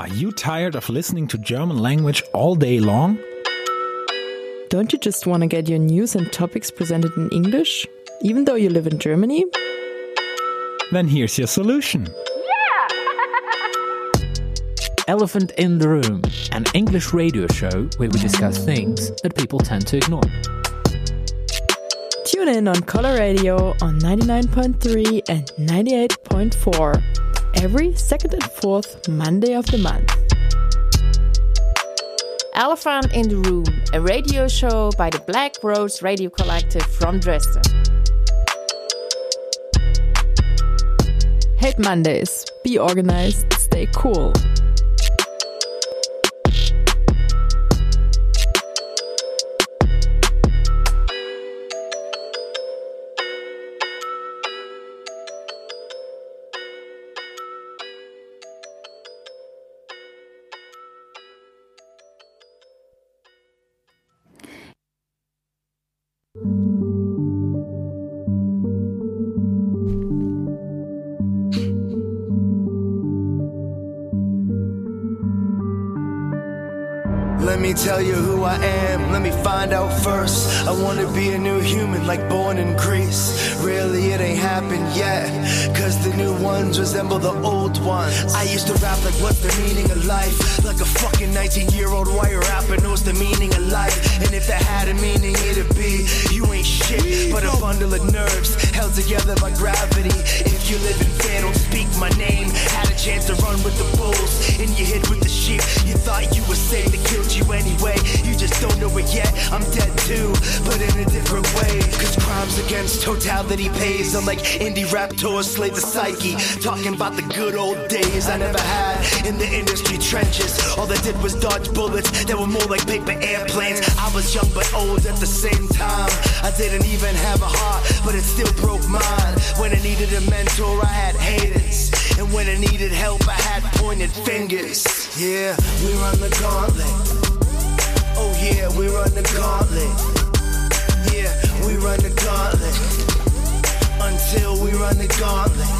Are you tired of listening to German language all day long? Don't you just want to get your news and topics presented in English, even though you live in Germany? Then here's your solution. Yeah! Elephant in the Room, an English radio show where we discuss things that people tend to ignore. Tune in on Color Radio on 99.3 and 98.4 every second and fourth Monday of the month. Elephant in the Room, a radio show by the Black Rose Radio Collective from Dresden. Hate Mondays. Be organized, stay cool. Tell you who I am, let me find out first. I wanna be a new human, like born in Greece. Really, it ain't happened yet, cause the new ones resemble the old ones. I used to rap like, what's the meaning of life? Like a fucking 19 year old wire rapper knows the meaning of life. And if that had a meaning, it'd be, you ain't shit, but a bundle of nerves held together by gravity. If you live in fear, don't speak my name. Had a chance to run with the bulls, and you hid with the sheep. You thought you were safe, they killed you anyway. You just don't know it yet. I'm dead too, but in a different way. Cause crimes against totality pays. I'm like indie rap tours, slay the psyche. Talking about the good old days I never had in the industry trenches. All I did was dodge bullets that were more like paper airplanes. I was young but old at the same time. I didn't even have a heart, but it still broke mine. When I needed a mentor, I had haters. And when I needed help, I had pointed fingers. Yeah, we run the gauntlet. Oh yeah, we run the gauntlet. Yeah, we run the gauntlet. Until we run the gauntlet.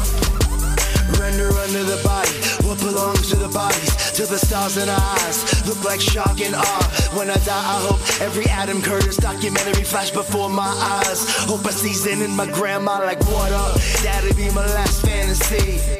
Render under the body what belongs to the bodies. To the stars in our eyes look like shock and awe. When I die, I hope every Adam Curtis documentary flash before my eyes. Hope I see season in my grandma like water. That'd be my last fantasy.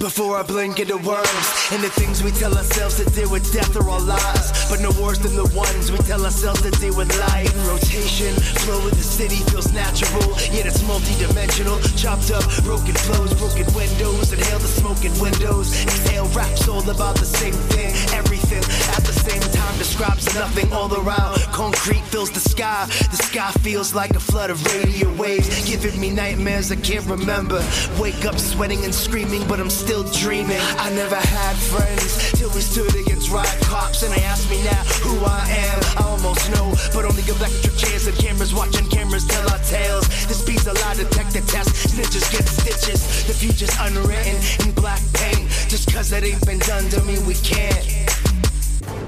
Before I blink into worms and the things we tell ourselves to deal with death are all lies, but no worse than the ones we tell ourselves to deal with life. In rotation, flow of the city feels natural, yet it's multi-dimensional. Chopped up, broken flows, broken windows, inhale the smoking windows. Exhale raps all about the same thing, everything at the same time describes nothing all around. Concrete fills the sky, the sky feels like a flood of radio waves, giving me nightmares I can't remember. Wake up sweating and screaming, but I'm still dreaming. I never had friends till we stood against riot cops, and they asked me now who I am. I almost know, but only electric chairs and cameras watching cameras tell our tales. This beat's a lie detector test. Snitches get stitches. The future's unwritten in black paint. Just cause it ain't been done, don't mean we can't.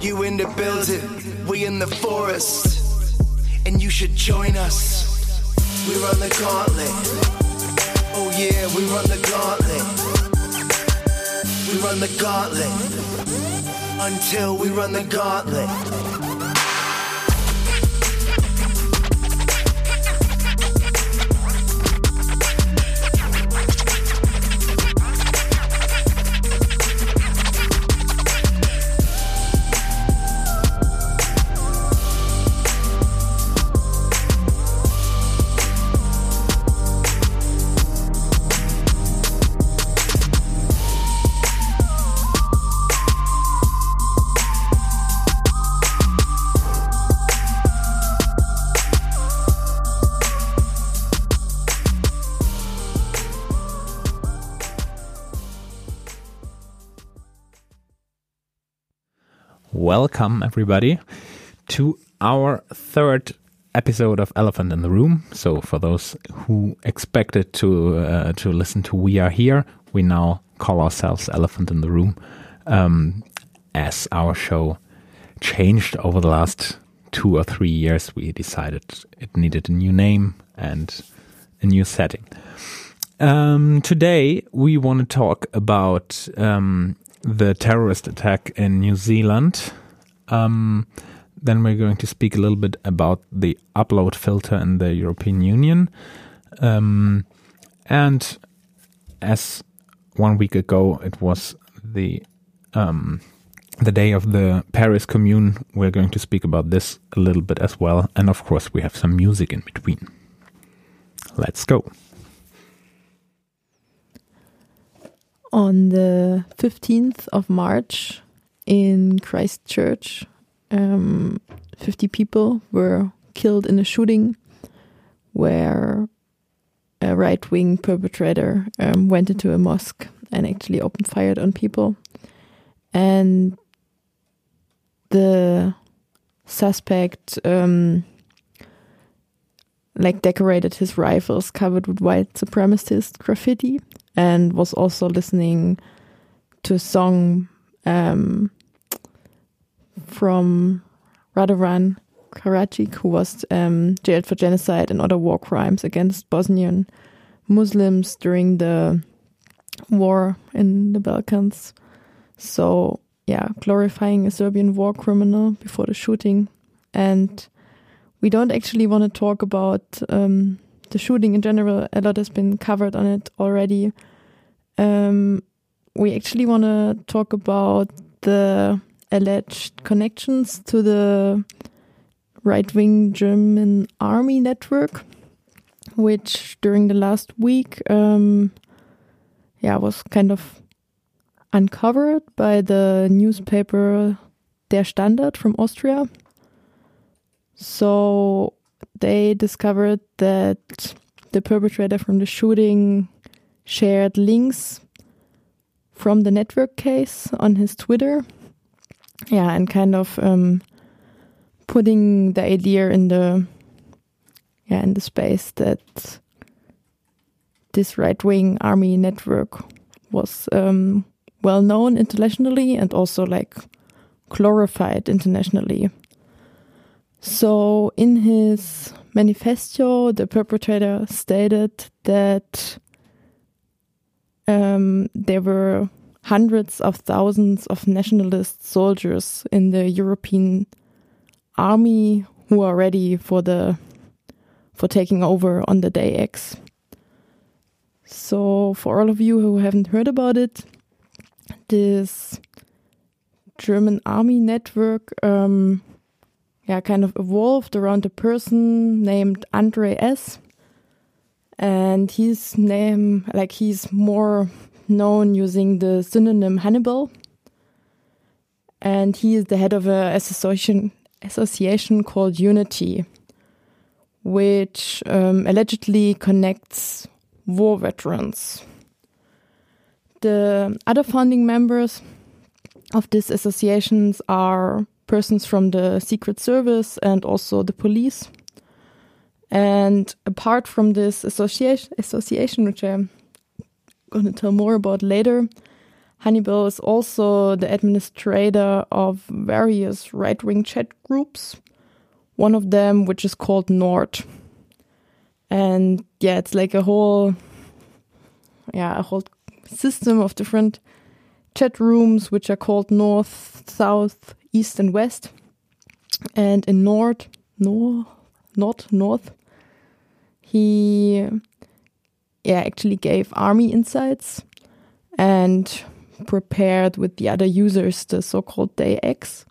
You in the building, we in the forest, and you should join us. We run the gauntlet. Oh yeah, we run the gauntlet. We run the gauntlet until we run the gauntlet. Welcome, everybody, to our third episode of Elephant in the Room. So, for those who expected to uh, to listen to We Are Here, we now call ourselves Elephant in the Room, um, as our show changed over the last two or three years. We decided it needed a new name and a new setting. Um, today, we want to talk about um, the terrorist attack in New Zealand. Um, then we're going to speak a little bit about the upload filter in the European Union. Um, and as one week ago it was the um, the day of the Paris Commune, we're going to speak about this a little bit as well. And of course, we have some music in between. Let's go. On the 15th of March in Christchurch, um, 50 people were killed in a shooting where a right wing perpetrator um, went into a mosque and actually opened fire on people. And the suspect um, like decorated his rifles covered with white supremacist graffiti and was also listening to a song um, from Radovan Karadzic, who was um, jailed for genocide and other war crimes against Bosnian Muslims during the war in the Balkans. So, yeah, glorifying a Serbian war criminal before the shooting. And we don't actually want to talk about um, the shooting in general. A lot has been covered on it already. Um, we actually want to talk about the alleged connections to the right wing German army network, which during the last week, um, yeah, was kind of uncovered by the newspaper Der Standard from Austria. So they discovered that the perpetrator from the shooting shared links from the network case on his Twitter. Yeah, and kind of um, putting the idea in the yeah in the space that this right wing army network was um, well known internationally and also like glorified internationally. So in his manifesto, the perpetrator stated that um, there were hundreds of thousands of nationalist soldiers in the European army who are ready for the for taking over on the day X. So for all of you who haven't heard about it, this German army network um, yeah, kind of evolved around a person named Andre S. And his name, like he's more known using the synonym Hannibal. And he is the head of an association association called UNITER, which um, allegedly connects war veterans. The other founding members of these associations are persons from the Secret Service and also the police. And apart from this association, association which I'm going to tell more about later, Hannibal is also the administrator of various right wing chat groups. One of them, which is called Nord. And yeah, it's like a whole, yeah, a whole system of different chat rooms, which are called North, South, East, and West. And in Nord, North, not North, he yeah actually gave army insights and prepared with the other users the so-called day X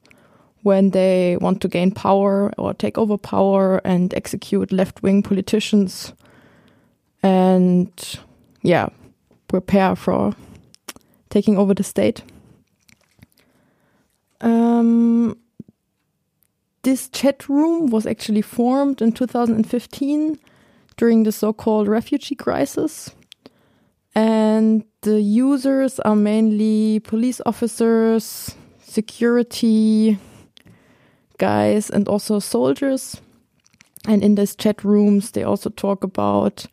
when they want to gain power or take over power and execute left-wing politicians and yeah prepare for taking over the state. Um, this chat room was actually formed in 2015 during the so called refugee crisis. And the users are mainly police officers, security guys, and also soldiers. And in these chat rooms, they also talk about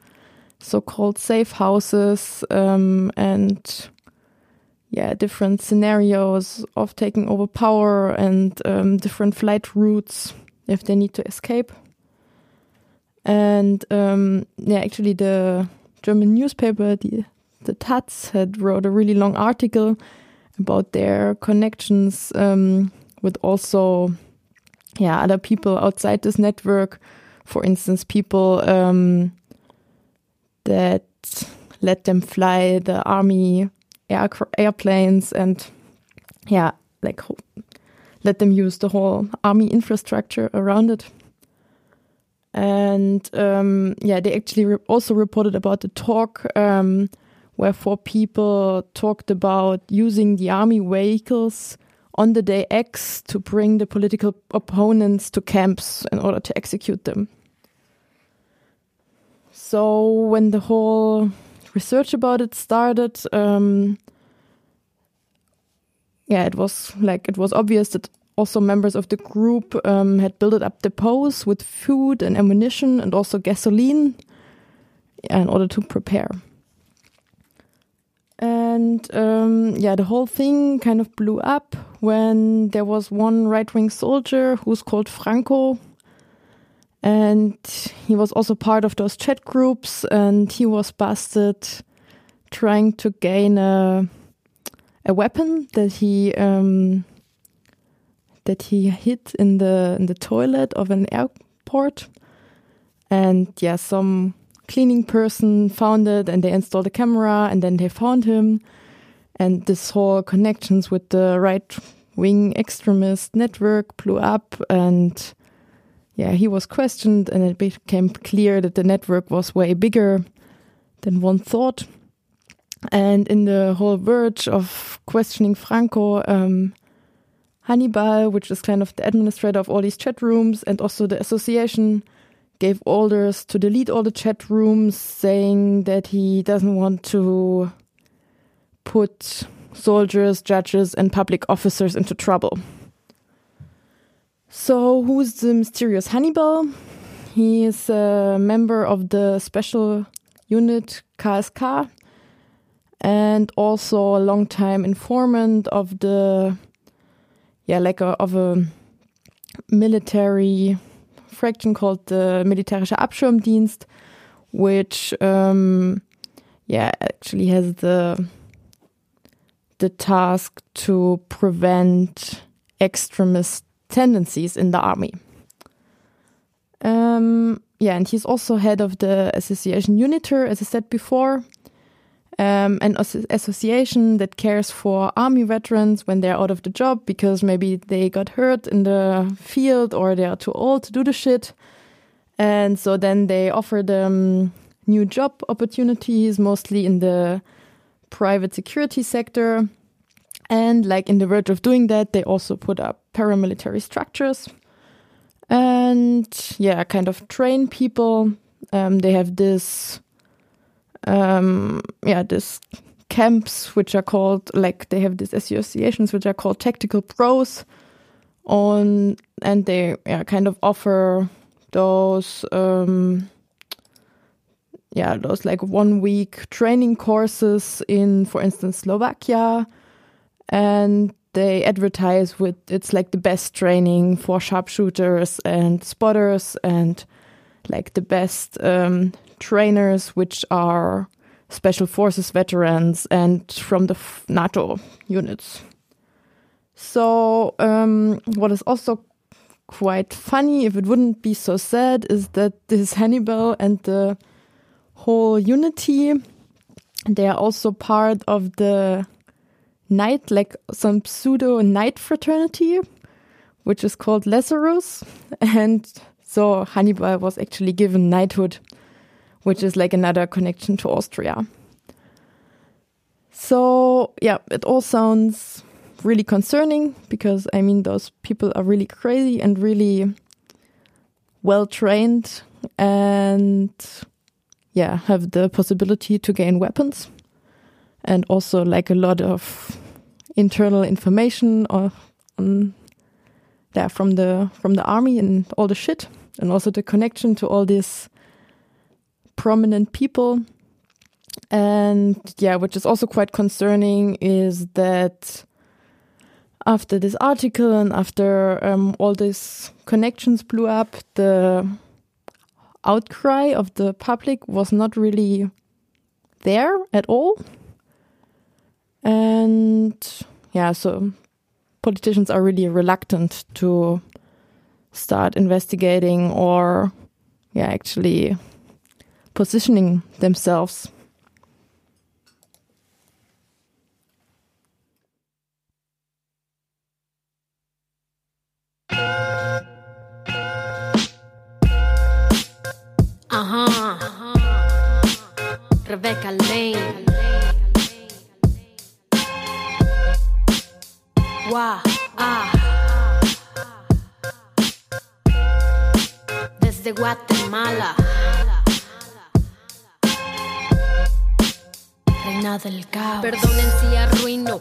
so called safe houses um, and yeah, different scenarios of taking over power and um, different flight routes if they need to escape. And um, yeah, actually, the German newspaper, the the Taz, had wrote a really long article about their connections um, with also yeah other people outside this network. For instance, people um, that let them fly the army air airplanes and yeah, like let them use the whole army infrastructure around it. And um, yeah, they actually re also reported about the talk um, where four people talked about using the army vehicles on the day X to bring the political opponents to camps in order to execute them. So when the whole research about it started, um, yeah, it was like it was obvious that also members of the group um, had built up depots with food and ammunition and also gasoline in order to prepare. And um, yeah, the whole thing kind of blew up when there was one right wing soldier who's called Franco. And he was also part of those chat groups, and he was busted trying to gain a, a weapon that he um, that he hid in the in the toilet of an airport. And yeah, some cleaning person found it and they installed a camera and then they found him. And this whole connections with the right wing extremist network blew up and yeah, he was questioned and it became clear that the network was way bigger than one thought. And in the whole verge of questioning Franco, um, Hannibal, which is kind of the administrator of all these chat rooms, and also the association gave orders to delete all the chat rooms, saying that he doesn't want to put soldiers, judges, and public officers into trouble. So, who's the mysterious Hannibal? He is a member of the special unit KSK and also a long-time informant of the yeah, like of a military fraction called the Militärischer Abschirmdienst, which um, yeah actually has the the task to prevent extremist tendencies in the army. Um, yeah, and he's also head of the association UNITER, as I said before, um, an association that cares for army veterans when they're out of the job because maybe they got hurt in the field or they are too old to do the shit. And so then they offer them new job opportunities, mostly in the private security sector. And like in the verge of doing that, they also put up paramilitary structures and yeah, kind of train people. Um, they have this um, yeah, this camps which are called like they have these associations which are called tactical pros on and they yeah, kind of offer those um, yeah those like one week training courses in for instance Slovakia and they advertise with it's like the best training for sharpshooters and spotters and like the best um, trainers, which are special forces veterans and from the NATO units. So, um, what is also quite funny, if it wouldn't be so sad, is that this Hannibal and the whole UNITER, they are also part of the knight, like some pseudo knight fraternity, which is called Lazarus. And so Hannibal was actually given knighthood which is like another connection to Austria. So, yeah, it all sounds really concerning because I mean, those people are really crazy and really well trained and, yeah, have the possibility to gain weapons and also like a lot of internal information or, on yeah, from the from the army and all the shit and also the connection to all this prominent people. And yeah, which is also quite concerning is that after this article and after um, all these connections blew up, the outcry of the public was not really there at all. And yeah, so politicians are really reluctant to start investigating or, yeah, actually positioning themselves. Ajá. Rebecca Lane. Wow. Ah. Desde Guatemala. Reina. Perdonen si arruino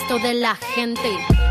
de la gente.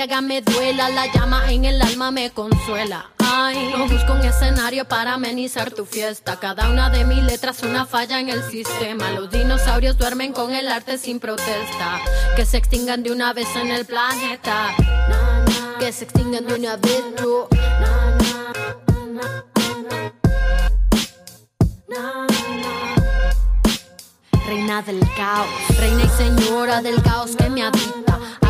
llaga me duela. La llama en el alma me consuela. Ay, no busco un escenario para amenizar tu fiesta. Cada una de mis letras una falla en el sistema. Los dinosaurios duermen con el arte sin protesta. Que se extingan de una vez en el planeta. Que se extingan de una vez tú. Reina del caos, reina y señora del caos que me habita.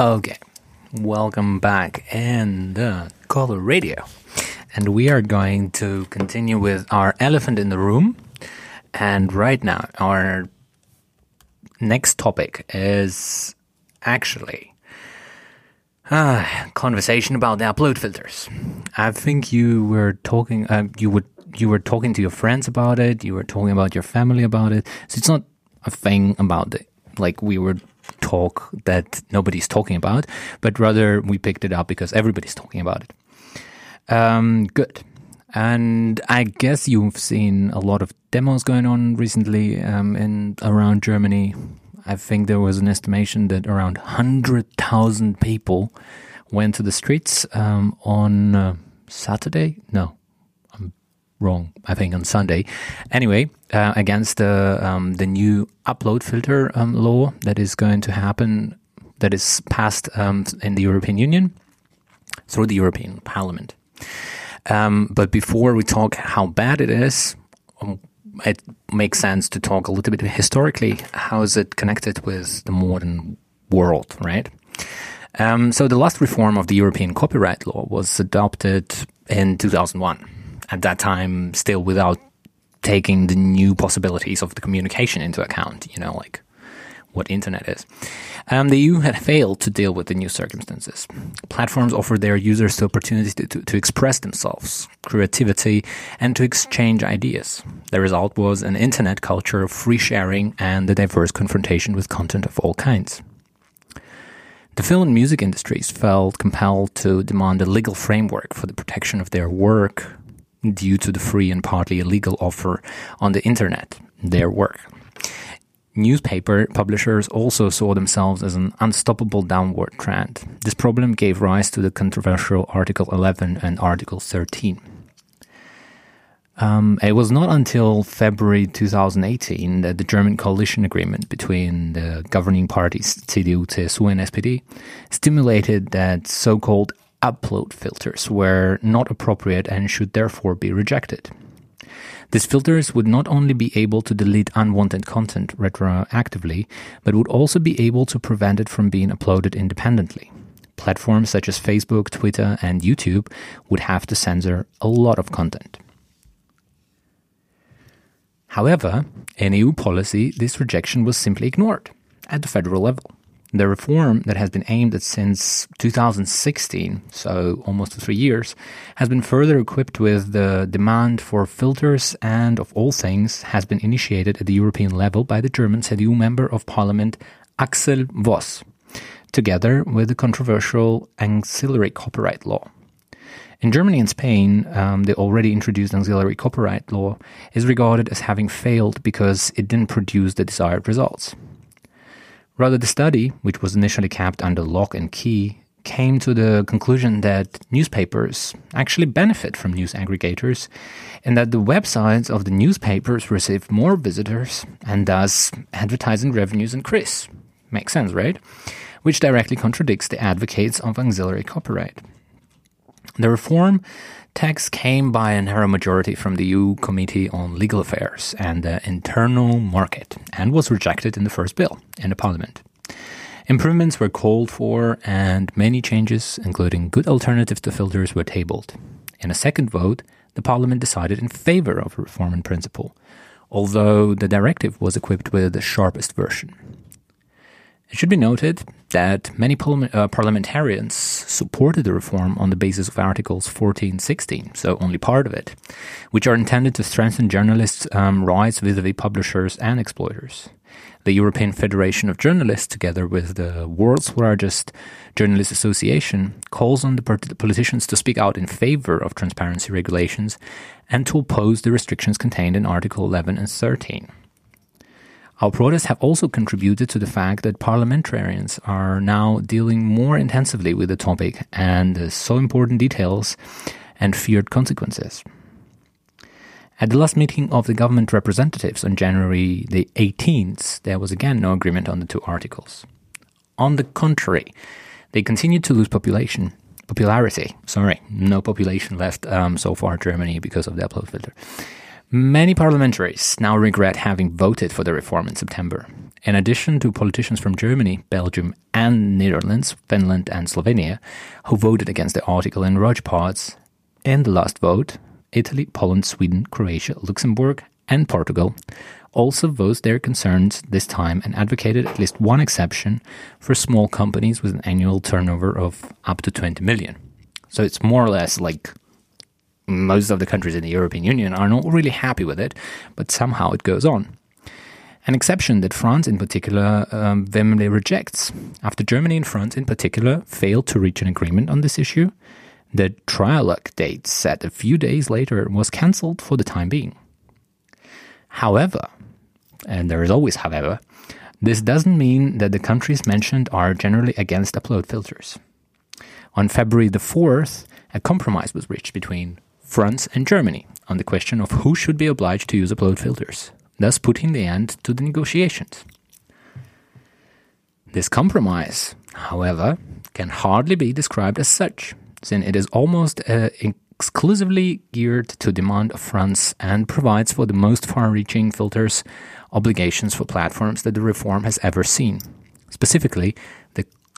Okay, welcome back in the Color Radio. And we are going to continue with our elephant in the room. And right now, our next topic is actually ah, conversation about the upload filters. I think you were talking, uh, you would, you were talking to your friends about it. You were talking about your family about it. So it's not a thing about it, like we were talk that nobody's talking about, but rather we picked it up because everybody's talking about it. Um, good. And I guess you've seen a lot of demos going on recently um, in around Germany. I think there was an estimation that around 100,000 people went to the streets um, on uh, Saturday. No, I'm wrong. I think on Sunday. Anyway, uh, against the um, the new upload filter um, law that is going to happen, that is passed um, in the European Union through the European Parliament. Um, but before we talk how bad it is, um, it makes sense to talk a little bit historically. How is it connected with the modern world, right? Um, so the last reform of the European copyright law was adopted in 2001. At that time, still without taking the new possibilities of the communication into account, you know, like what internet is. Um, the EU had failed to deal with the new circumstances. Platforms offered their users the opportunity to, to, to, express themselves, creativity, and to exchange ideas. The result was an internet culture of free sharing and the diverse confrontation with content of all kinds. The film and music industries felt compelled to demand a legal framework for the protection of their work due to the free and partly illegal offer on the internet, their work. Newspaper publishers also saw themselves as an unstoppable downward trend. This problem gave rise to the controversial Article 11 and Article 13. Um, it was not until February 2018 that the German coalition agreement between the governing parties CDU, CSU, and SPD stimulated that so called upload filters were not appropriate and should therefore be rejected. These filters would not only be able to delete unwanted content retroactively, but would also be able to prevent it from being uploaded independently. Platforms such as Facebook, Twitter, and YouTube would have to censor a lot of content. However, in EU policy, this rejection was simply ignored at the federal level. The reform that has been aimed at since 2016, so almost three years, has been further equipped with the demand for filters and, of all things, has been initiated at the European level by the German CDU member of parliament Axel Voss, together with the controversial auxiliary copyright law. In Germany and Spain, um, the already introduced auxiliary copyright law is regarded as having failed because it didn't produce the desired results. Rather, the study, which was initially kept under lock and key, came to the conclusion that newspapers actually benefit from news aggregators and that the websites of the newspapers receive more visitors and thus advertising revenues increase. Makes sense, right? Which directly contradicts the advocates of auxiliary copyright. The reform text came by a narrow majority from the EU Committee on Legal Affairs and the Internal Market and was rejected in the first bill in the Parliament. Improvements were called for and many changes, including good alternatives to filters, were tabled. In a second vote, the Parliament decided in favor of reform in principle, although the directive was equipped with the sharpest version. It should be noted that many uh, parliamentarians supported the reform on the basis of Articles 14 16, so only part of it, which are intended to strengthen journalists' um, rights vis a vis publishers and exploiters. The European Federation of Journalists, together with the world's largest journalist association, calls on the politicians to speak out in favor of transparency regulations and to oppose the restrictions contained in Article 11 and 13. Our protests have also contributed to the fact that parliamentarians are now dealing more intensively with the topic and the so important details and feared consequences. At the last meeting of the government representatives on January the 18th, there was again no agreement on the two articles. On the contrary, they continued to lose population popularity. Sorry, no population left um, so far Germany because of the upload filter. Many parliamentaries now regret having voted for the reform in September. In addition to politicians from Germany, Belgium, and Netherlands, Finland, and Slovenia, who voted against the article in parts, in the last vote, Italy, Poland, Sweden, Croatia, Luxembourg, and Portugal also voiced their concerns this time and advocated at least one exception for small companies with an annual turnover of up to 20 million. So it's more or less like most of the countries in the European Union are not really happy with it, but somehow it goes on. An exception that France in particular um, vehemently rejects. After Germany and France in particular failed to reach an agreement on this issue, the trialogue date set a few days later was cancelled for the time being. However, and there is always however, this doesn't mean that the countries mentioned are generally against upload filters. On February the 4th, a compromise was reached between France, and Germany on the question of who should be obliged to use upload filters, thus putting the end to the negotiations. This compromise, however, can hardly be described as such, since it is almost a exclusively geared to demand of France and provides for the most far reaching filters obligations for platforms that the reform has ever seen. Specifically,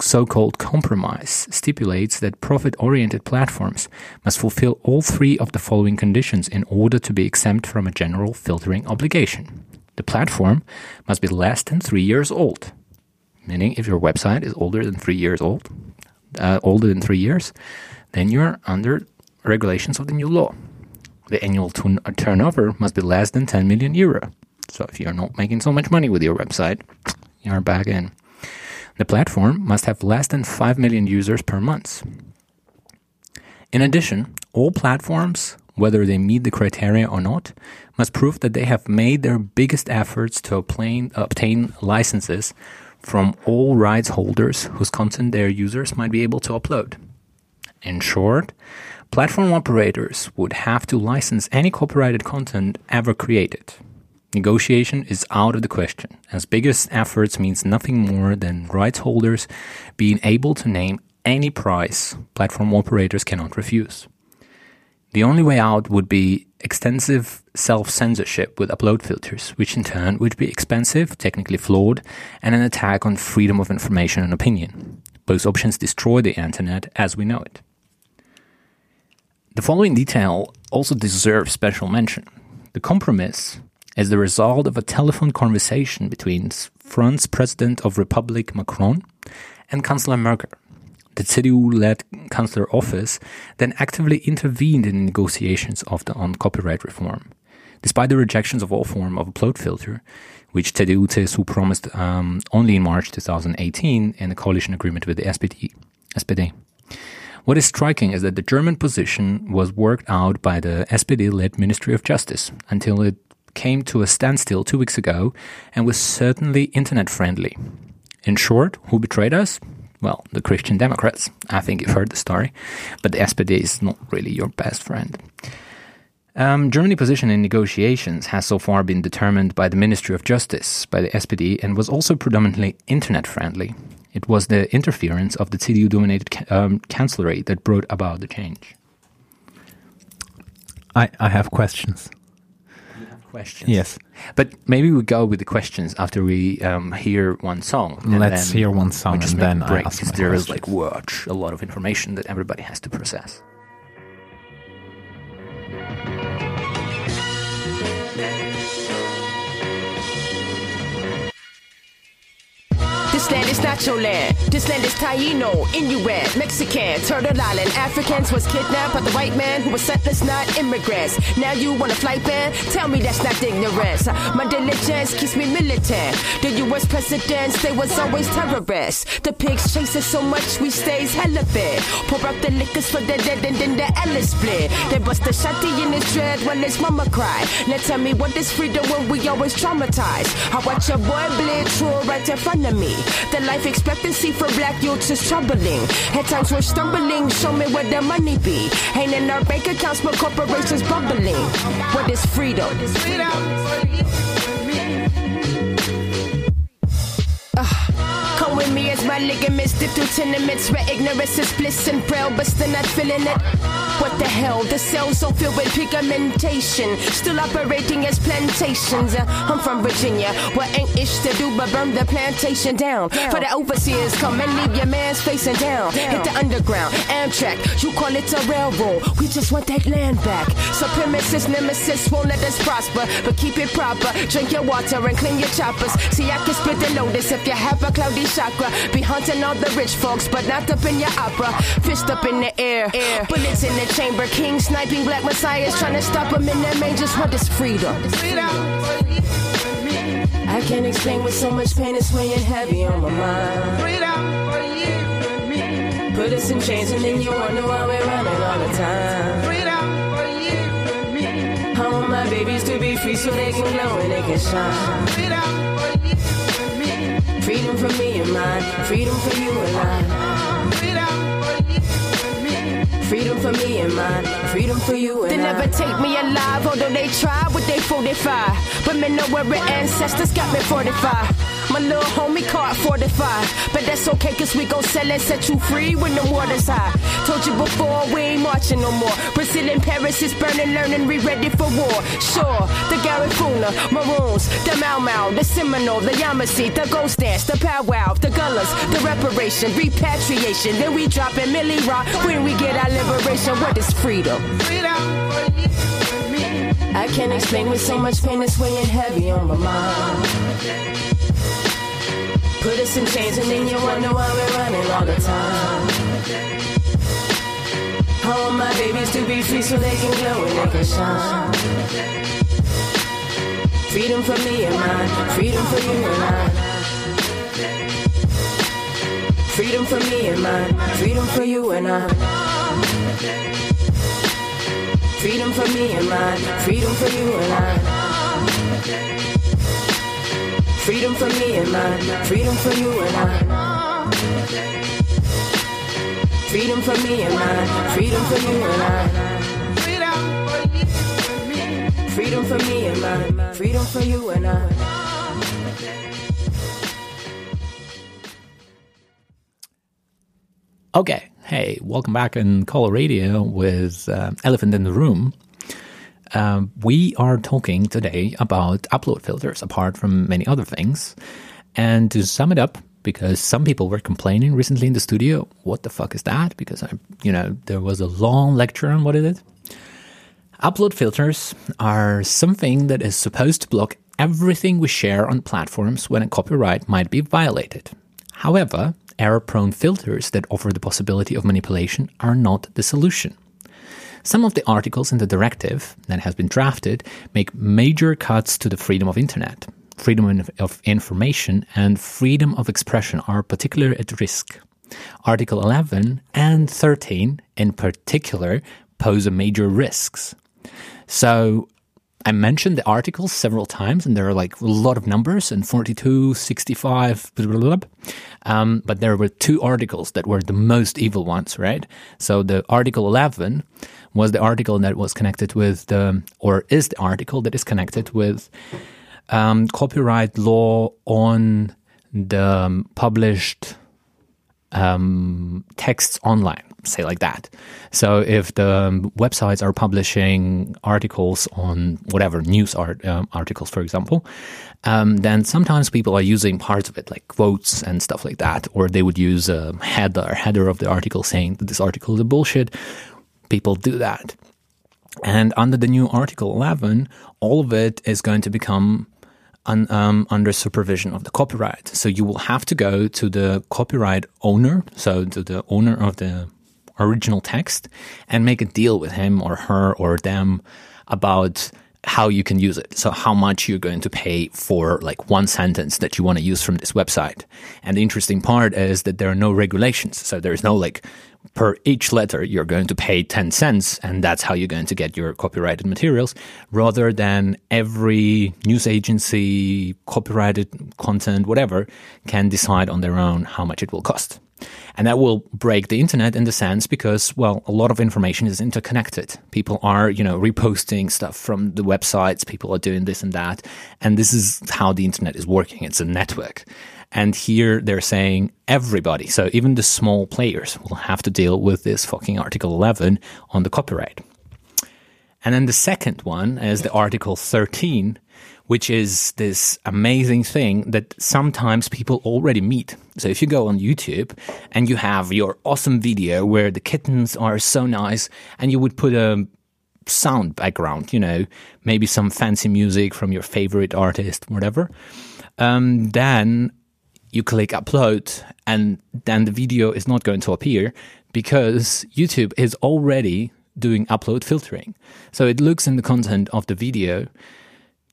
so called compromise stipulates that profit oriented platforms must fulfill all three of the following conditions in order to be exempt from a general filtering obligation. The platform must be less than three years old, meaning if your website is older than three years old, uh, older than three years, then you're under regulations of the new law. The annual turn- turnover must be less than 10 million euro. So if you're not making so much money with your website, you're back in. The platform must have less than 5 million users per month. In addition, all platforms, whether they meet the criteria or not, must prove that they have made their biggest efforts to obtain, obtain licenses from all rights holders whose content their users might be able to upload. In short, platform operators would have to license any copyrighted content ever created. Negotiation is out of the question, as biggest efforts means nothing more than rights holders being able to name any price platform operators cannot refuse. The only way out would be extensive self censorship with upload filters, which in turn would be expensive, technically flawed, and an attack on freedom of information and opinion. Both options destroy the internet as we know it. The following detail also deserves special mention. The compromise is the result of a telephone conversation between France's President of Republic Macron and Chancellor Merkel. The CDU-led Chancellor office then actively intervened in negotiations of the on copyright reform. Despite the rejections of all form of upload filter, which CDU-CSU promised um, only in March 2018 in a coalition agreement with the SPD. SPD. What is striking is that the German position was worked out by the SPD-led Ministry of Justice until it came to a standstill two weeks ago and was certainly internet friendly. In short, who betrayed us? Well, the Christian Democrats. I think you've heard the story, but the SPD is not really your best friend. Um, Germany's position in negotiations has so far been determined by the Ministry of Justice, by the SPD, and was also predominantly internet friendly. It was the interference of the CDU dominated um, chancellery that brought about the change. I, I have questions. Questions? Yes. But maybe we go with the questions after we um, hear one song. and Let's hear one song and then I break ask because my there is questions. like watch a lot of information that everybody has to process. This land is not your land. This land is Taino, Inuit, Mexican, Turtle Island. Africans was kidnapped by the white man who was settlers, not immigrants. Now you want a flight ban? Tell me that's not ignorance. My diligence keeps me militant. The U.S. presidents, they was always terrorists. The pigs chase us so much, we stays hella fed. Pour out the liquors for the dead and then the Ellis split. They bust the shotty in his dread when his mama cry. Now tell me what is freedom when we always traumatized. I watch your boy bleed true right in front of me. The life expectancy for black youths is troubling. At times we're stumbling, show me where the money be. Ain't in our bank accounts, but corporations bubbling. What is freedom? Come with me as my ligaments dip through tenements where ignorance is bliss and braille, but still not feeling it. What the hell? The cells so filled with pigmentation, still operating as plantations. Uh, I'm from Virginia, where ain't ish to do but burn the plantation down. For the overseers, come and leave your man's facing down. Hit the underground, Amtrak, you call it a railroad. We just want that land back. Supremacists, nemesis won't let us prosper, but keep it proper. Drink your water and clean your choppers. See, I can split the lotus if you have a cloudy chakra. Be hunting all the rich folks, but not up in your opera. Fist up in the air, air. bullets in the chamber. King sniping black messiahs trying to stop them in their majors. What is freedom? I can't explain with so much pain is weighing heavy on my mind. Freedom Put us in chains and then you wonder why we're running all the time. Freedom I want my babies to be free so they can glow and they can shine. Freedom for me and mine, freedom for you and I. Freedom for me and mine, freedom for you and They never take me alive, although they try with they 45. Women know where our ancestors got me 45. My little homie caught 45. But that's okay, cause we gon' sell and set you free when the water's high. Told you before, we ain't marching no more. Brazil and Paris is burning, learning, we ready for war. Sure, the Garifuna, Maroons, the Mau Mau, the Seminole, the Yamasee, the Ghost Dance, the Powwow, the Gullahs, the Reparation, Repatriation. Then we drop in Millie Rock when we get our liberation. What is freedom? I can't explain with so much pain that's weighing heavy on my mind. Put us in chains and then you wonder why we're running all the time. I want my babies to be free so they can glow and they can shine. Freedom for me and mine, freedom for you and I. Freedom for me and mine, freedom for you and I. Freedom for me and mine, freedom for you and I. Freedom for me and mine, freedom for you and I. Freedom for me and mine, freedom for you and I. Freedom for me and mine, freedom for you and I. Okay, hey, welcome back in Color Radio with uh, Elephant in the Room. Um, we are talking today about upload filters, apart from many other things. And to sum it up, because some people were complaining recently in the studio, what the fuck is that? Because I, you know, there was a long lecture on what it is. Upload filters are something that is supposed to block everything we share on platforms when a copyright might be violated. However, error prone filters that offer the possibility of manipulation are not the solution. Some of the articles in the directive that has been drafted make major cuts to the freedom of internet. Freedom of information and freedom of expression are particularly at risk. Article 11 and 13 in particular pose a major risks. So I mentioned the articles several times, and there are like a lot of numbers and 42, 65, blah, blah, blah. Um, but there were two articles that were the most evil ones, right? So the article 11 was the article that was connected with the, or is the article that is connected with um, copyright law on the um, published um, texts online, say like that. So if the um, websites are publishing articles on whatever news art, um, articles, for example, um, then sometimes people are using parts of it, like quotes and stuff like that, or they would use a header, header of the article saying that this article is a bullshit. People do that. And under the new Article 11, all of it is going to become un, um, under supervision of the copyright. So you will have to go to the copyright owner, so to the owner of the original text, and make a deal with him or her or them about how you can use it. So how much you're going to pay for like one sentence that you want to use from this website. And the interesting part is that there are no regulations. So there's no like per each letter you're going to pay 10 cents and that's how you're going to get your copyrighted materials rather than every news agency copyrighted content whatever can decide on their own how much it will cost and that will break the internet in the sense because well a lot of information is interconnected. People are you know reposting stuff from the websites. People are doing this and that. And this is how the internet is working. It's a network. And here they're saying everybody, so even the small players, will have to deal with this fucking Article 11 on the copyright. And then the second one is the Article 13, which is this amazing thing that sometimes people already meet. So if you go on YouTube and you have your awesome video where the kittens are so nice and you would put a sound background, you know, maybe some fancy music from your favorite artist, whatever, um, then you click upload and then the video is not going to appear because YouTube is already doing upload filtering. So it looks in the content of the video,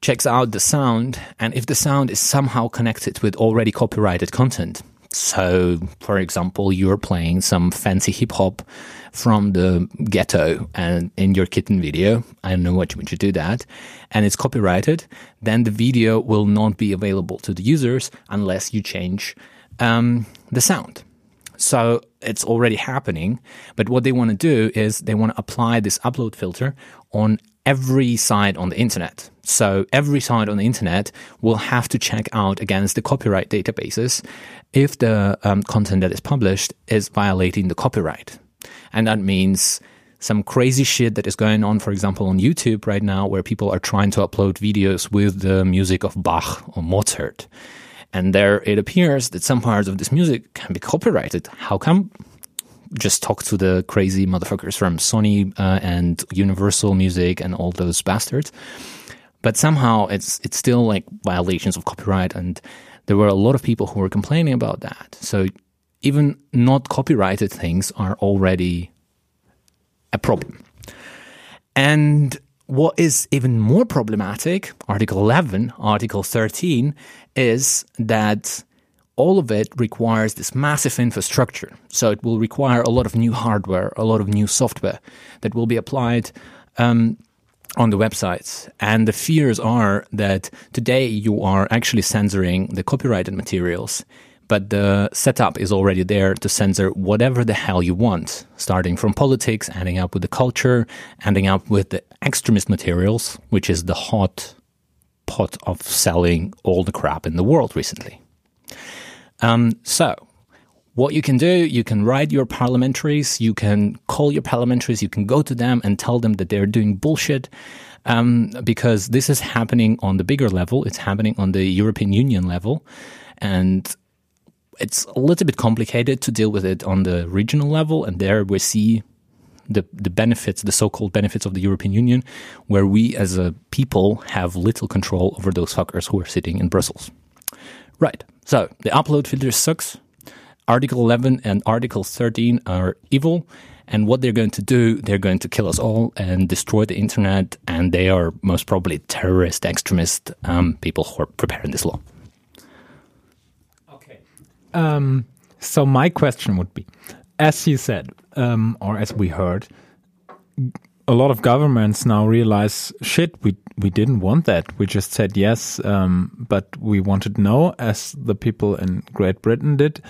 checks out the sound, and if the sound is somehow connected with already copyrighted content, so, for example, you're playing some fancy hip hop from the ghetto and in your kitten video, I don't know what you would do that, and it's copyrighted, then the video will not be available to the users unless you change um, the sound. So it's already happening, but what they want to do is they want to apply this upload filter on every site on the internet. So every site on the internet will have to check out against the copyright databases if the um, content that is published is violating the copyright. And that means some crazy shit that is going on, for example, on YouTube right now, where people are trying to upload videos with the music of Bach or Mozart. And there it appears that some parts of this music can be copyrighted. How come? Just talk to the crazy motherfuckers from Sony uh, and Universal Music and all those bastards. But somehow it's it's still like violations of copyright, and there were a lot of people who were complaining about that. So even not copyrighted things are already a problem. And what is even more problematic, Article 11, Article 13, is that all of it requires this massive infrastructure. So it will require a lot of new hardware, a lot of new software that will be applied um, on the websites. And the fears are that today you are actually censoring the copyrighted materials but the setup is already there to censor whatever the hell you want, starting from politics, ending up with the culture, ending up with the extremist materials, which is the hot pot of selling all the crap in the world recently. Um, so, what you can do, you can write your parliamentaries, you can call your parliamentaries, you can go to them and tell them that they're doing bullshit. Um, because this is happening on the bigger level, it's happening on the European Union level. And it's a little bit complicated to deal with it on the regional level, and there we see the the benefits, the so-called benefits of the European Union, where we as a people have little control over those fuckers who are sitting in Brussels. Right. So the upload filter sucks. Article 11 and Article 13 are evil. And what they're going to do, they're going to kill us all and destroy the internet. And they are most probably terrorist, extremist um, people who are preparing this law. Um, so my question would be, as you said, um, or as we heard, a lot of governments now realize, shit, we we didn't want that. We just said yes, um, but we wanted no, as the people in Great Britain did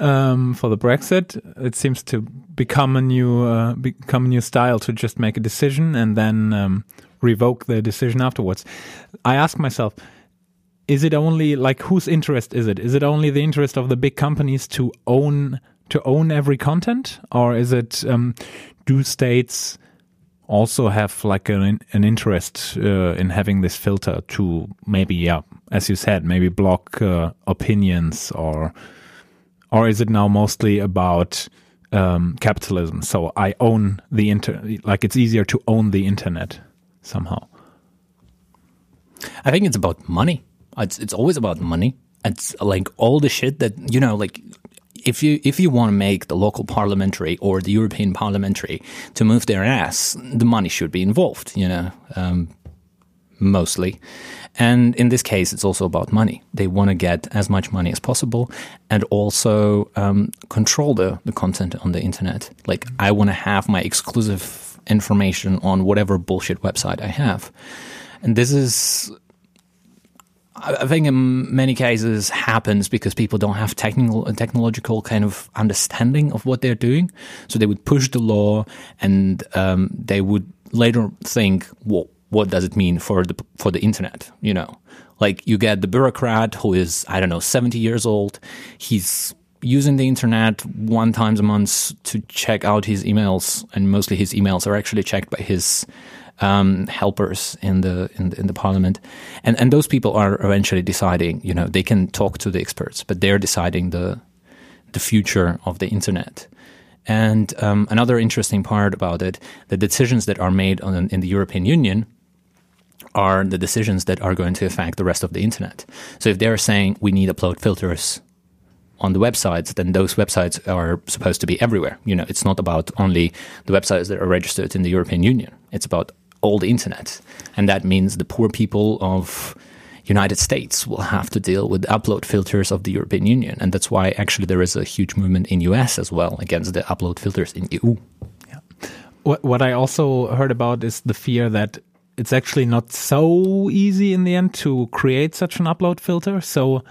um, for the Brexit. It seems to become a new uh, become a new style to just make a decision and then um, revoke the decision afterwards. I ask myself is it only like whose interest is it? Is it only the interest of the big companies to own to own every content, or is it um, do states also have like an an interest uh, in having this filter to maybe yeah, as you said, maybe block uh, opinions or or is it now mostly about um, capitalism? So I own the inter like it's easier to own the internet somehow. I think it's about money. It's it's always about money. It's like all the shit that you know, like if you if you want to make the local parliamentary or the European parliamentary to move their ass, the money should be involved. You know, um, mostly. And in this case, it's also about money. They want to get as much money as possible and also um, control the, the content on the internet. Like, I want to have my exclusive information on whatever bullshit website I have. And this is I think in many cases happens because people don't have technical technological kind of understanding of what they're doing. So they would push the law, and um, they would later think, "What what does it mean for the for the internet?" You know, like you get the bureaucrat who is I don't know seventy years old. He's using the internet one times a month to check out his emails, and mostly his emails are actually checked by his um, helpers in the, in the in the parliament, and and those people are eventually deciding. You know, they can talk to the experts, but they're deciding the the future of the internet. And um, another interesting part about it, the decisions that are made on, in the European Union are the decisions that are going to affect the rest of the internet. So if they're saying we need upload filters on the websites, then those websites are supposed to be everywhere. You know, it's not about only the websites that are registered in the European Union. It's about the internet. And that means the poor people of United States will have to deal with upload filters of the European Union. And that's why actually there is a huge movement in US as well against the upload filters in EU. Yeah. What, what I also heard about is the fear that it's actually not so easy in the end to create such an upload filter. So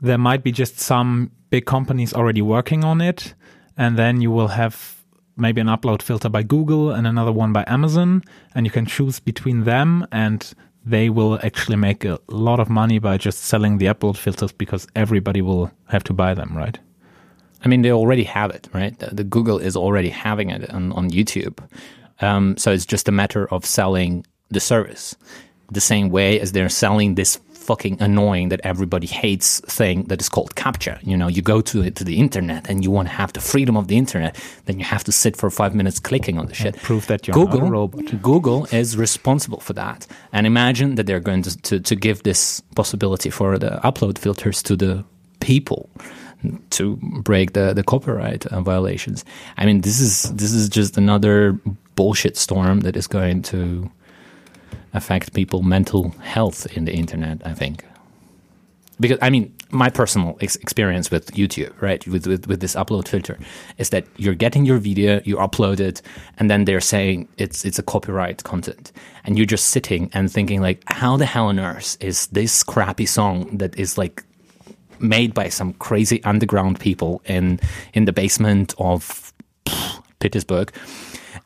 there might be just some big companies already working on it. And then you will have maybe an upload filter by Google and another one by Amazon, and you can choose between them, and they will actually make a lot of money by just selling the upload filters because everybody will have to buy them, right? I mean, they already have it, right? The, the Google is already having it on, on YouTube. Um, so it's just a matter of selling the service the same way as they're selling this fucking annoying that everybody hates thing that is called CAPTCHA. You know, you go to to the internet and you want to have the freedom of the internet, then you have to sit for five minutes clicking on the shit. And prove that you're Google, not a robot. Google is responsible for that. And imagine that they're going to, to, to give this possibility for the upload filters to the people to break the, the copyright uh, violations. I mean, this is this is just another bullshit storm that is going to affect people mental health in the internet i think. Because i mean my personal ex- experience with youtube right with, with, with this upload filter is that you're getting your video you upload it and then they're saying it's it's a copyright content. And you're just sitting and thinking like how the hell on earth is this crappy song that is like made by some crazy underground people in in the basement of Pittsburgh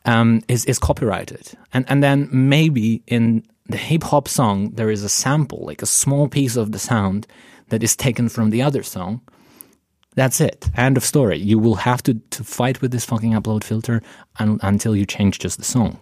um, is is copyrighted, and and then maybe in the hip hop song there is a sample, like a small piece of the sound that is taken from the other song. That's it. End of story. You will have to, to fight with this fucking upload filter un, until you change just the song.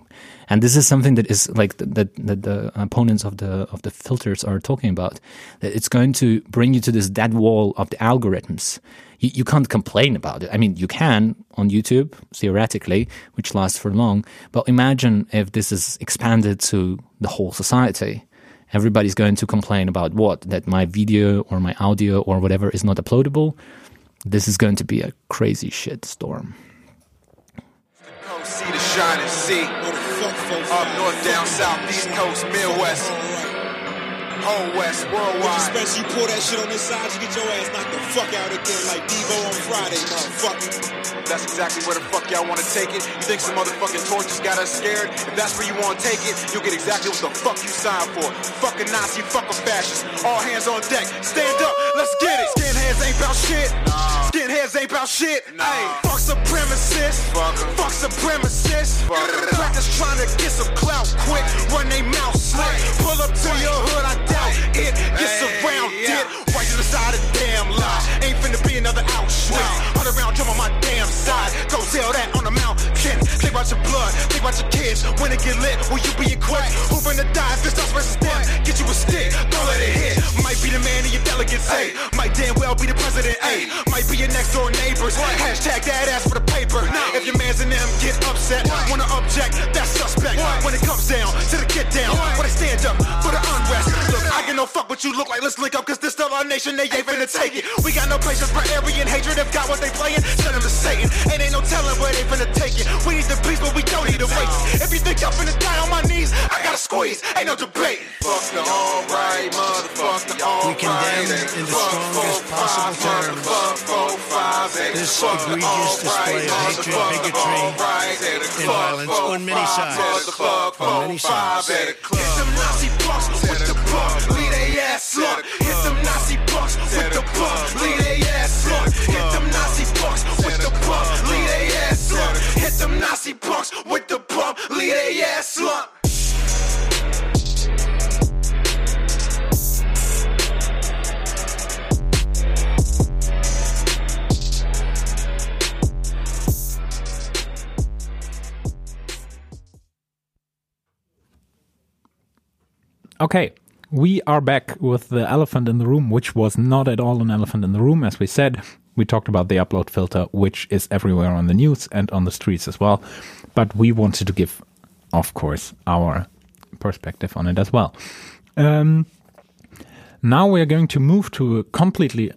And this is something that is like that the, the opponents of the of the filters are talking about. That it's going to bring you to this dead wall of the algorithms you, you can't complain about it. I mean, you can on YouTube, theoretically, which lasts for long. But imagine if this is expanded to the whole society. Everybody's going to complain about what? That my video or my audio or whatever is not uploadable. This is going to be a crazy shit storm. Up north, down south, east coast, midwest. Whole West, worldwide. Especially you pull that shit on this side, you get your ass knocked the fuck out again like Devo on Friday, motherfucker. That's exactly where the fuck y'all wanna take it. You think some motherfucking torches got us scared? If that's where you wanna take it, you'll get exactly what the fuck you signed for. Fucking Nazi, fucking fascist. All hands on deck. Stand up, let's get it. Skinheads ain't about shit. Skinheads ain't about shit. Hey, fuck supremacists. Fuck, fuck supremacists. Fuck. Crackers trying to get some clout quick. Run they mouth slick. Pull up to your hood, I doubt it. Get surrounded. Right to the side of damn lie. Ain't finna be another Auschwitz. Hunt around, jump on my damn side. Go tell that on the. Think about your blood, think about your kids. When it get lit, will you be equipped? Who finna die if it's us versus them? Get you a stick, don't let it hit. Might be the man in your delegates, hey. Might damn well be the president, hey. Might be your next door neighbors. Hashtag that ass for the paper. If your mans and them get upset, wanna object, that's suspect. When it comes down to the get down, when they stand up for the unrest. Look, I get no fuck what you look like. Let's link up, cause this still our nation. They ain't finna take it. We got no patience for Aryan hatred. If got what they playing, send them to Satan. And ain't no telling where they finna take it. We need the peace, but we don't need a race. If you think I'm finna die on my knees, I gotta squeeze. Ain't no debate. Fuck the alright, motherfucker. We condemn in the strongest possible terms this egregious display of hatred, bigotry, and violence on many sides. On many sides. Hit them Nazi punks with the bump, leave they ass up. Hit them Nazi punks with the bump, leave they ass up. Hit them Nazi punks with the bump, leave they ass them Nazi punks with the bump, leave they ass up. Okay, we are back with the elephant in the room, which was not at all an elephant in the room. As we said, we talked about the upload filter, which is everywhere on the news and on the streets as well. But we wanted to give, of course, our perspective on it as well. Um, now we are going to move to a completely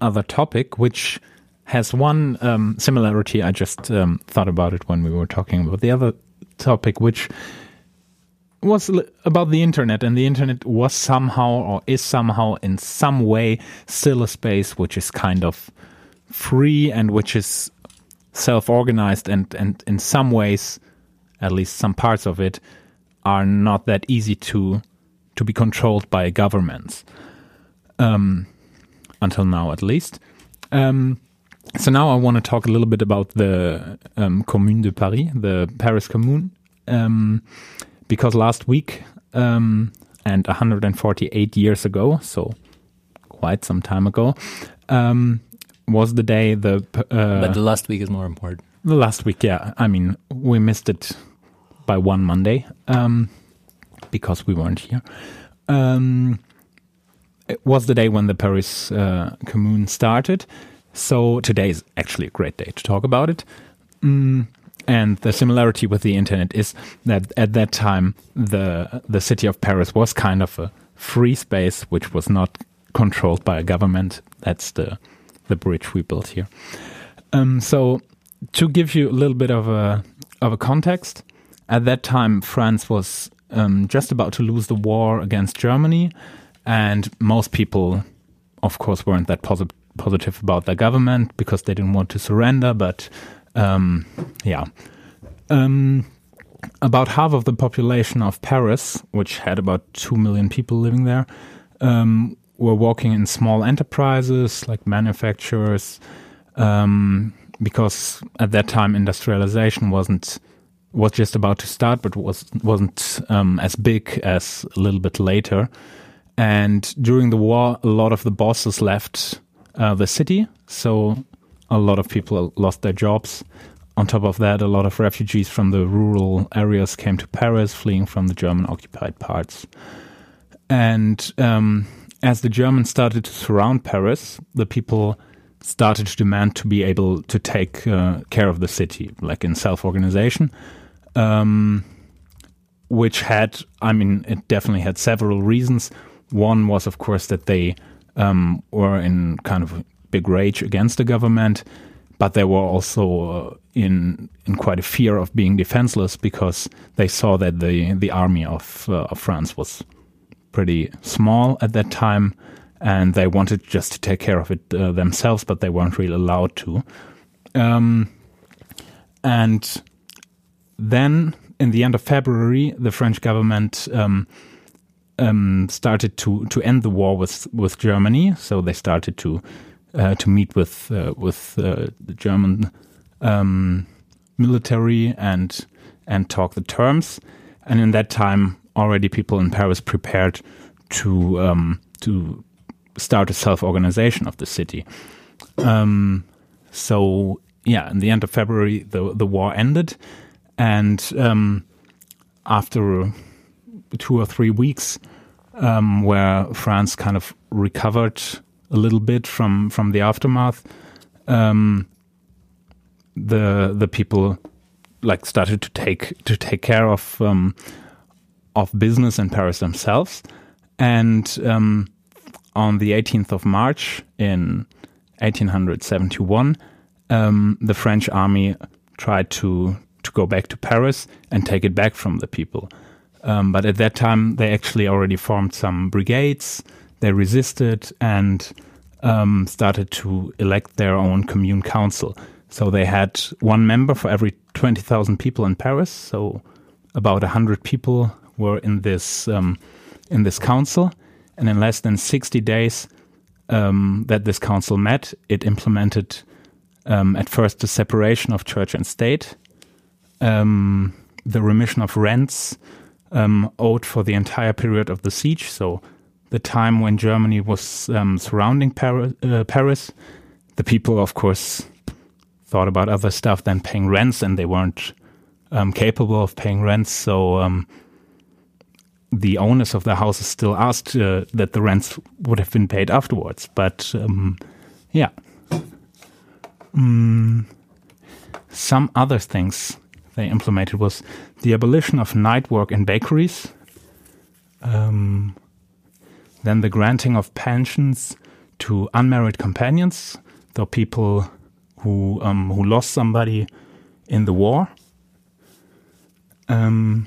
other topic, which has one um, similarity. I just um, thought about it when we were talking about the other topic, which was about the internet, and the internet was somehow or is somehow in some way still a space which is kind of free and which is self-organized, and and in some ways, at least some parts of it, are not that easy to to be controlled by governments. Um, until now, at least. Um, so now I want to talk a little bit about the um, Commune de Paris, the Paris Commune, um, because last week um, and 148 years ago, so quite some time ago, um, was the day the. Uh, but the last week is more important. The last week, yeah. I mean, we missed it by one Monday um, because we weren't here. Um, it was the day when the Paris uh, Commune started. So today is actually a great day to talk about it. Mm, and the similarity with the internet is that at that time the the city of Paris was kind of a free space which was not controlled by a government. That's the the bridge we built here. Um, so to give you a little bit of a of a context, at that time France was um, just about to lose the war against Germany, and most people, of course, weren't that posi- positive about the government because they didn't want to surrender. But um, yeah, um, about half of the population of Paris, which had about two million people living there, um, were working in small enterprises like manufacturers, um, because at that time industrialization wasn't was just about to start, but was wasn't um, as big as a little bit later. And during the war, a lot of the bosses left uh, the city, so a lot of people lost their jobs. On top of that, a lot of refugees from the rural areas came to Paris, fleeing from the German occupied parts. And um, as the Germans started to surround Paris, the people started to demand to be able to take uh, care of the city, like in self organization. Um, which had, I mean, it definitely had several reasons. One was, of course, that they um, were in kind of big rage against the government, but they were also uh, in in quite a fear of being defenseless because they saw that the the army of, uh, of France was pretty small at that time, and they wanted just to take care of it uh, themselves, but they weren't really allowed to. Um, and then, in the end of February, the French government um, um, started to to end the war with with Germany. So they started to uh, to meet with uh, with uh, the German um, military and and talk the terms. And in that time, already people in Paris prepared to um, to start a self organization of the city. Um, so yeah, in the end of February, the the war ended, and um, after two or three weeks, um, where France kind of recovered a little bit from from the aftermath, um, the the people like started to take to take care of um, of business in Paris themselves, and um, on the 18th of March in 1871, um, the French army tried to to go back to Paris and take it back from the people. Um, but at that time, they actually already formed some brigades. They resisted and um, started to elect their own commune council. So they had one member for every 20,000 people in Paris. So about 100 people were in this um, in this council. And in less than 60 days um, that this council met, it implemented um, at first the separation of church and state, um, the remission of rents um, owed for the entire period of the siege. So the time when Germany was um, surrounding Paris, uh, Paris, the people, of course, thought about other stuff than paying rents, and they weren't um, capable of paying rents. So um, the owners of the houses still asked uh, that the rents would have been paid afterwards. But um, yeah. Mm, some other things they implemented was the abolition of night work in bakeries, um, then the granting of pensions to unmarried companions, the people who um, who lost somebody in the war. Um,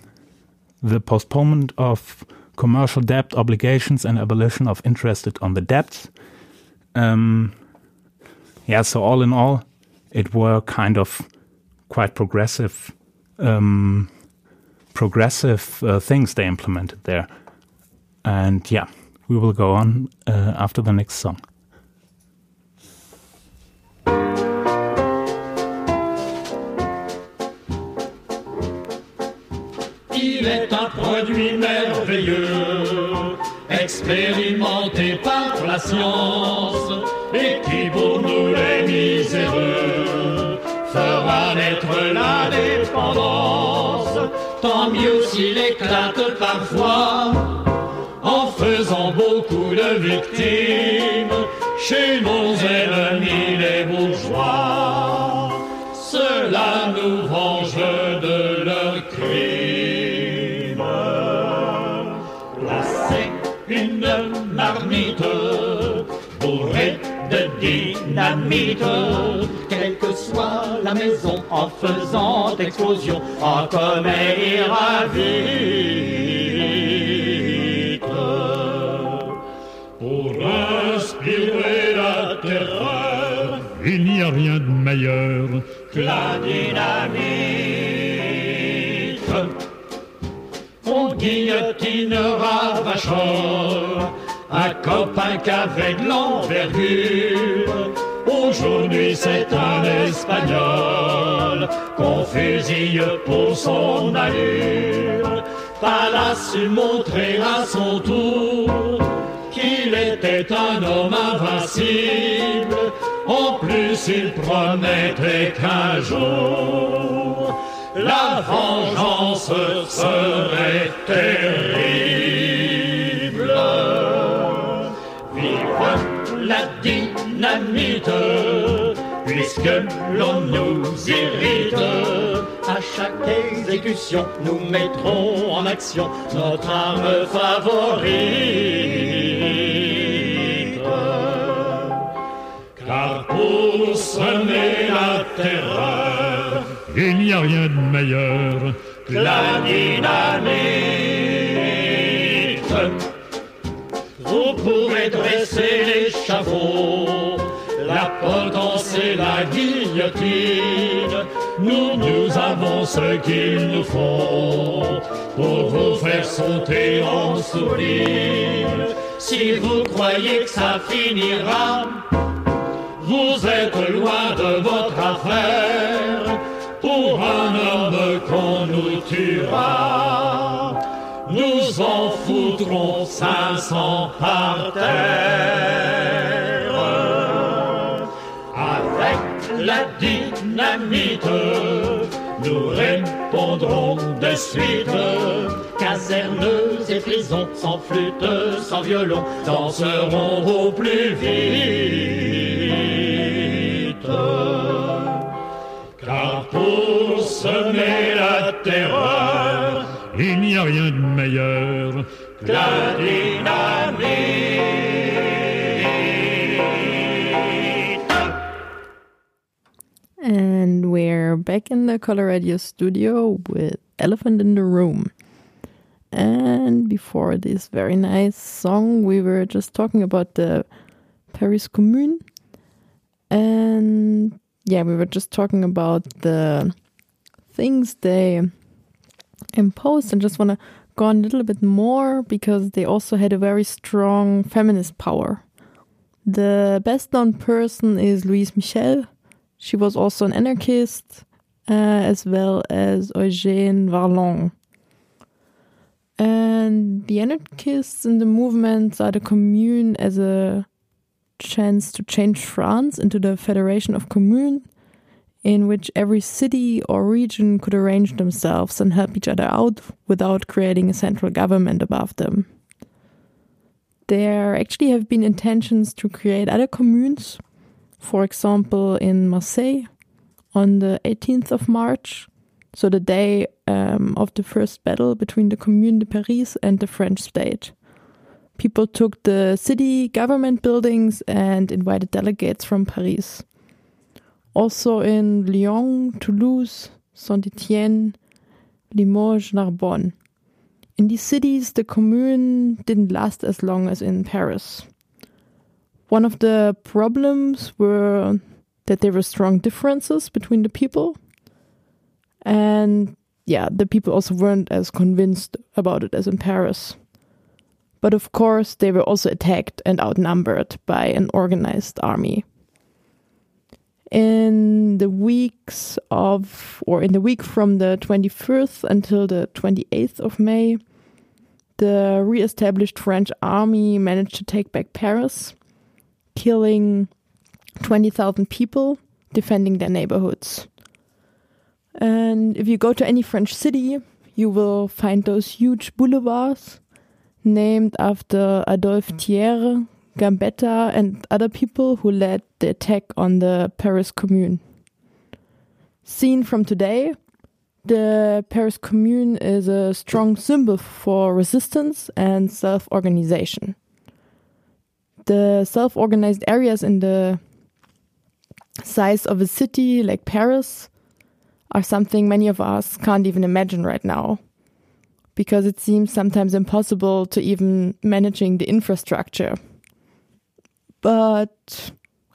the postponement of commercial debt obligations and abolition of interest on the debts. Um, yeah, so all in all, it were kind of quite progressive, um, progressive uh, things they implemented there. And yeah, we will go on uh, after the next song. Il est un produit merveilleux, expérimenté par la science, et qui pour nous les miséreux fera naître la dépendance. Tant mieux s'il éclate parfois en faisant beaucoup de victimes chez nos ennemis les bourgeois. Cela nous venge de dynamite, quelle que soit la maison, en faisant explosion, en commet vite. Pour inspirer la terreur, Il n'y a rien de meilleur. que la dynamite. On guillotinera Vachor, un copain qu'avec l'envergure. Aujourd'hui c'est un Espagnol qu'on fusille pour son allure. Pas su montrer à son tour qu'il était un homme invincible. En plus, il promettait qu'un jour la vengeance serait terrible. Dynamite, puisque l'on nous irrite. À chaque exécution, nous mettrons en action notre arme favorite. Car pour semer la terreur, Il n'y a rien de meilleur. que la dynamite. Pourrez dresser l'échafaud, la potence et la guillotine. Nous, nous avons ce qu'il nous faut pour vous faire sauter en sourire. Si vous croyez que ça finira, vous êtes loin de votre affaire. Pour un homme qu'on nous tuera, foutrons 500 par terre. Avec la dynamite, nous répondrons de suite. Casernes et prisons, sans flûte, sans violon, danseront au plus vite. Back in the Color Radio studio with Elephant in the Room. And before this very nice song, we were just talking about the Paris Commune. And yeah, we were just talking about the things they imposed and just want to go on a little bit more because they also had a very strong feminist power. The best known person is Louise Michel. She was also an anarchist, Eh, as well as Eugène Varlin. And the anarchists in the movement saw the commune as a chance to change France into the Federation of Communes, in which every city or region could arrange themselves and help each other out without creating a central government above them. There actually have been intentions to create other communes, for example, in Marseille on the 18th of March, so the day um, of the first battle between the Commune de Paris and the French state. People took the city government buildings and invited delegates from Paris. Also in Lyon, Toulouse, Saint Etienne, Limoges, Narbonne. In these cities, the commune didn't last as long as in Paris. One of the problems were that there were strong differences between the people. And yeah, the people also weren't as convinced about it as in Paris. But of course, they were also attacked and outnumbered by an organized army. In the weeks of, or in the week from the 21st until the 28th of May, the re established French army managed to take back Paris, killing 20,000 people defending their neighborhoods. And if you go to any French city, you will find those huge boulevards named after Adolphe mm. Thiers, Gambetta, and other people who led the attack on the Paris Commune. Seen from today, the Paris Commune is a strong symbol for resistance and self organization. The self organized areas in the size of a city like Paris are something many of us can't even imagine right now because it seems sometimes impossible to even managing the infrastructure. But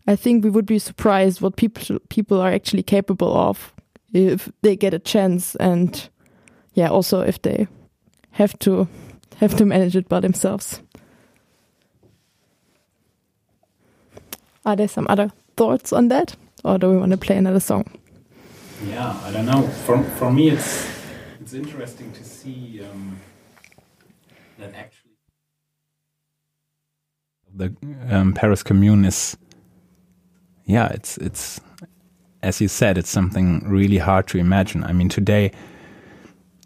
I think we would be surprised what people people are actually capable of if they get a chance and yeah, also if they have to have to manage it by themselves. Are there some other thoughts on that? Or do we want to play another song? Yeah, I don't know. For for me, it's it's interesting to see um, that actually the um, Paris Commune is. Yeah, it's it's as you said, it's something really hard to imagine. I mean, today,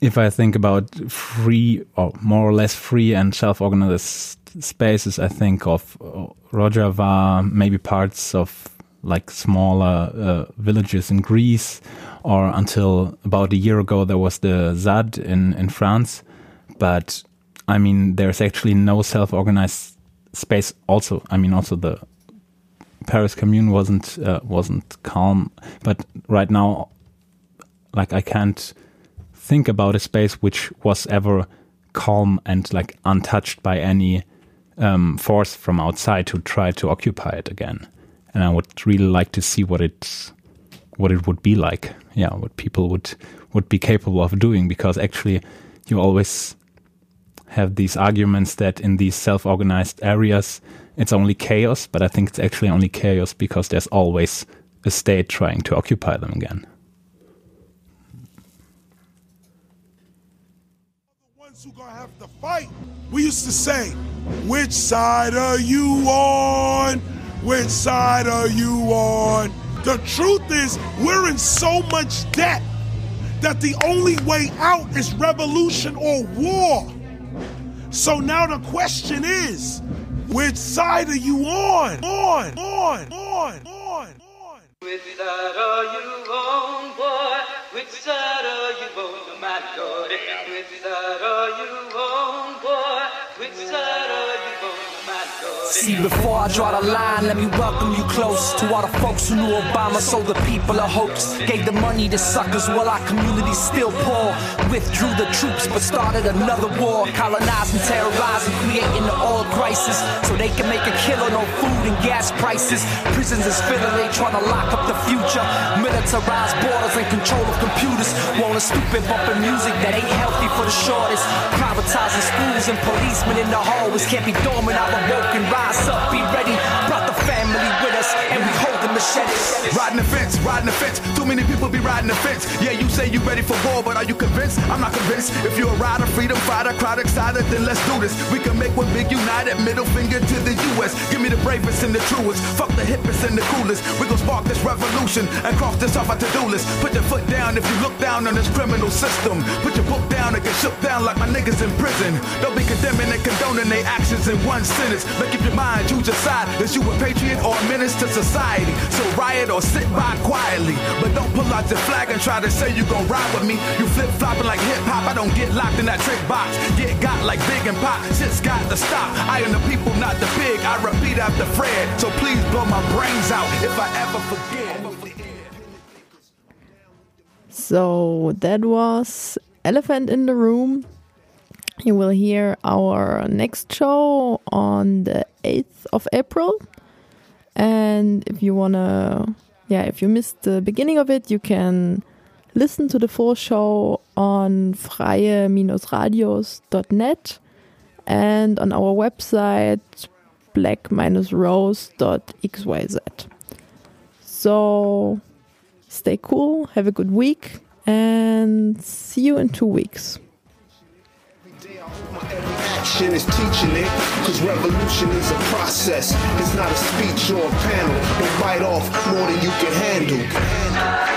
if I think about free or more or less free and self-organized spaces, I think of uh, Rojava, maybe parts of like smaller uh, villages in Greece, or until about a year ago there was the ZAD in in France. But I mean, there's actually no self-organized space. Also, I mean, also the Paris Commune wasn't uh, wasn't calm, but right now, like I can't think about a space which was ever calm and like untouched by any um, force from outside to try to occupy it again. And I would really like to see what it what it would be like. Yeah, what people would would be capable of doing because actually you always have these arguments that in these self-organized areas it's only chaos, but I think it's actually only chaos because there's always a state trying to occupy them again. who gonna have to fight. We used to say, which side are you on? Which side are you on? The truth is, we're in so much debt that the only way out is revolution or war. So now the question is, which side are you on? On, on, on, on. on. Which side are you on, boy? Which side are you on, my God? Which side are you on, boy? Which side are you? See, before I draw the line, let me welcome you close to all the folks who knew Obama sold the people a hoax. Gave the money to suckers while our community still poor. Withdrew the troops but started another war. Colonizing, terrorizing, creating the oil crisis. So they can make a killing on food and gas prices. Prisons is filling, they trying to lock up the future. Militarized borders and control of computers. Want a stupid bumping music that ain't healthy for the shortest. Privatizing schools and policemen in the hallways. Can't be dormant, I'm awoke rise up, be ready. Machetes. Riding the fence, riding the fence. Too many people be riding the fence. Yeah, you say you ready for war, but are you convinced? I'm not convinced. If you're a rider, freedom fighter, crowd excited, then let's do this. We can make one big united, middle finger to the U.S. Give me the bravest and the truest. Fuck the hippest and the coolest. We gon' spark this revolution and cross this off our to-do list. Put your foot down if you look down on this criminal system. Put your book down and get shook down like my niggas in prison. Don't be condemning and condoning their actions in one sentence. Make up your mind, choose your side. Is you a patriot or a menace to society? So riot or sit by quietly. But don't pull out your flag and try to say you gon' ride with me. You flip flopping like hip hop. I don't get locked in that trick box. Get got like big and pop. Shit's got to stop. I am the people, not the pig. I repeat after Fred. So please blow my brains out if I ever forget. So that was Elephant in the Room. You will hear our next show on the 8th of April. And if you want to, yeah, if you missed the beginning of it, you can listen to the full show on freie-radios.net and on our website black-rose.xyz. So stay cool, have a good week, and see you in two weeks. Every action is teaching it, cause revolution is a process. It's not a speech or a panel. Don't bite off more than you can handle.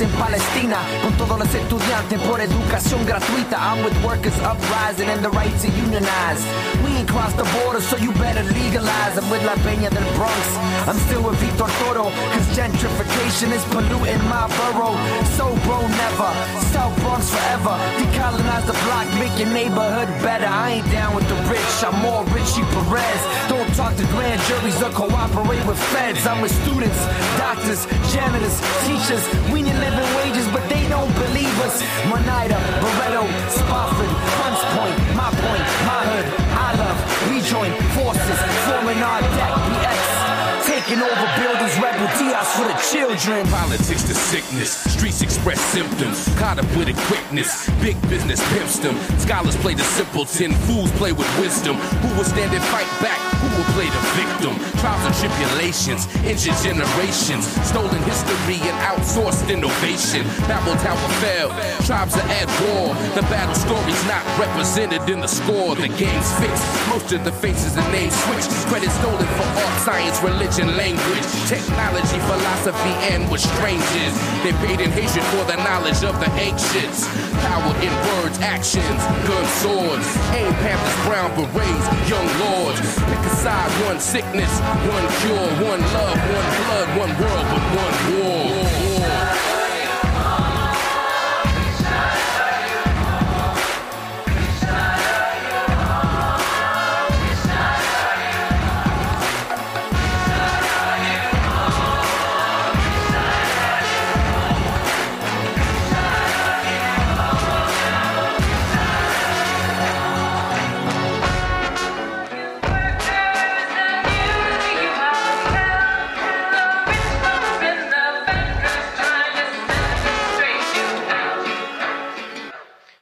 In Palestina. Con todos los estudiantes por educación gratuita. I'm with workers uprising and the right to unionize. We ain't crossed the border, so you better legalize. I'm with La Peña del Bronx. I'm still with Victor Toro, cause gentrification is polluting my borough. So bro, never. South Bronx forever. Decolonize the block, make your neighborhood better. I ain't down with the rich, I'm more Richie Perez. Don't talk to grand juries or cooperate with feds. I'm with students, doctors, janitors, teachers. We need living wages, but they don't believe us. Manida, Barretto, Spofford, Hunts Point, my point, my hood. Join forces, forming our deck. BX. Taking over buildings, rebel Diaz for the children. Politics to sickness, streets express symptoms. Caught up with a quickness, big business pimps them. Scholars play the simpleton, fools play with wisdom. Who will stand and fight back? Who will play the victim? Trials and tribulations, injured generations, stolen history and outsourced innovation. Babel Tower fell, tribes are at war. The battle story's not represented in the score. The game's fixed, most of the faces and names switched. Credit stolen for art, science, religion, language, technology, philosophy, and with They paid in hatred for the knowledge of the ancients. Power in words, actions, gun swords. Aim Panthers, brown berets, young lords. Pick a side, one sickness, one cure, one love, one blood, one world, but one